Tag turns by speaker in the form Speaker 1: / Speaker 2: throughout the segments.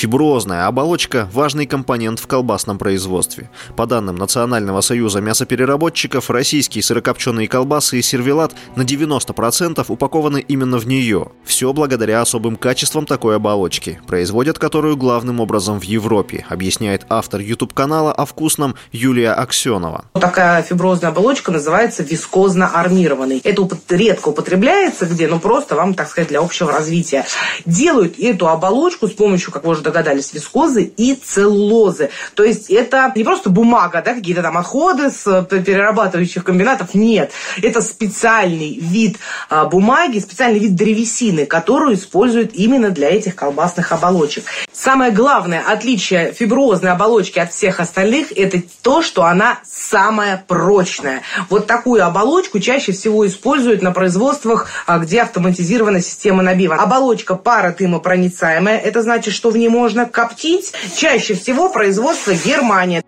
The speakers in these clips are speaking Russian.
Speaker 1: Фиброзная оболочка – важный компонент в колбасном производстве. По данным Национального союза мясопереработчиков, российские сырокопченые колбасы и сервелат на 90% упакованы именно в нее. Все благодаря особым качествам такой оболочки, производят которую главным образом в Европе, объясняет автор YouTube-канала о вкусном Юлия Аксенова.
Speaker 2: Такая фиброзная оболочка называется вискозно-армированный. Это редко употребляется где, ну просто вам, так сказать, для общего развития. Делают эту оболочку с помощью, как уже догадались, вискозы и целлулозы. То есть это не просто бумага, да, какие-то там отходы с э, перерабатывающих комбинатов. Нет, это специальный вид а, бумаги, специальный вид древесины, которую используют именно для этих колбасных оболочек. Самое главное отличие фиброзной оболочки от всех остальных – это то, что она самая прочная. Вот такую оболочку чаще всего используют на производствах, а, где автоматизирована система набива. Оболочка паратымопроницаемая, это значит, что в ней можно коптить. Чаще всего производство Германия.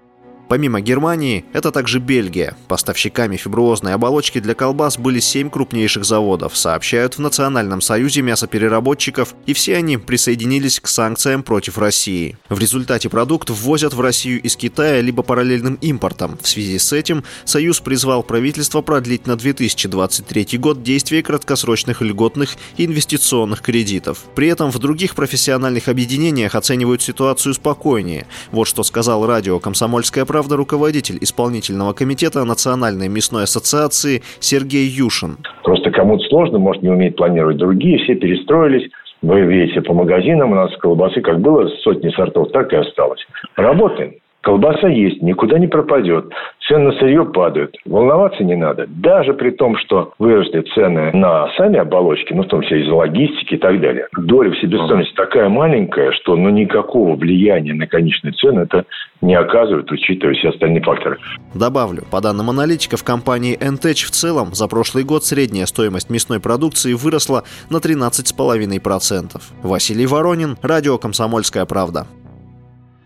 Speaker 1: Помимо Германии, это также Бельгия. Поставщиками фиброзной оболочки для колбас были семь крупнейших заводов, сообщают в Национальном союзе мясопереработчиков, и все они присоединились к санкциям против России. В результате продукт ввозят в Россию из Китая либо параллельным импортом. В связи с этим Союз призвал правительство продлить на 2023 год действие краткосрочных льготных и инвестиционных кредитов. При этом в других профессиональных объединениях оценивают ситуацию спокойнее. Вот что сказал радио «Комсомольская правда» правда, руководитель исполнительного комитета Национальной мясной ассоциации Сергей Юшин.
Speaker 3: Просто кому-то сложно, может, не умеет планировать. Другие все перестроились. Вы видите, по магазинам у нас колбасы как было сотни сортов, так и осталось. Работаем. Колбаса есть, никуда не пропадет. Цены на сырье падают. Волноваться не надо. Даже при том, что выросли цены на сами оболочки, ну, в том числе из-за логистики и так далее. Доля в себестоимости такая маленькая, что ну, никакого влияния на конечные цены это не оказывает, учитывая все остальные факторы.
Speaker 1: Добавлю, по данным аналитиков компании Entech в целом за прошлый год средняя стоимость мясной продукции выросла на 13,5%. Василий Воронин, радио «Комсомольская правда».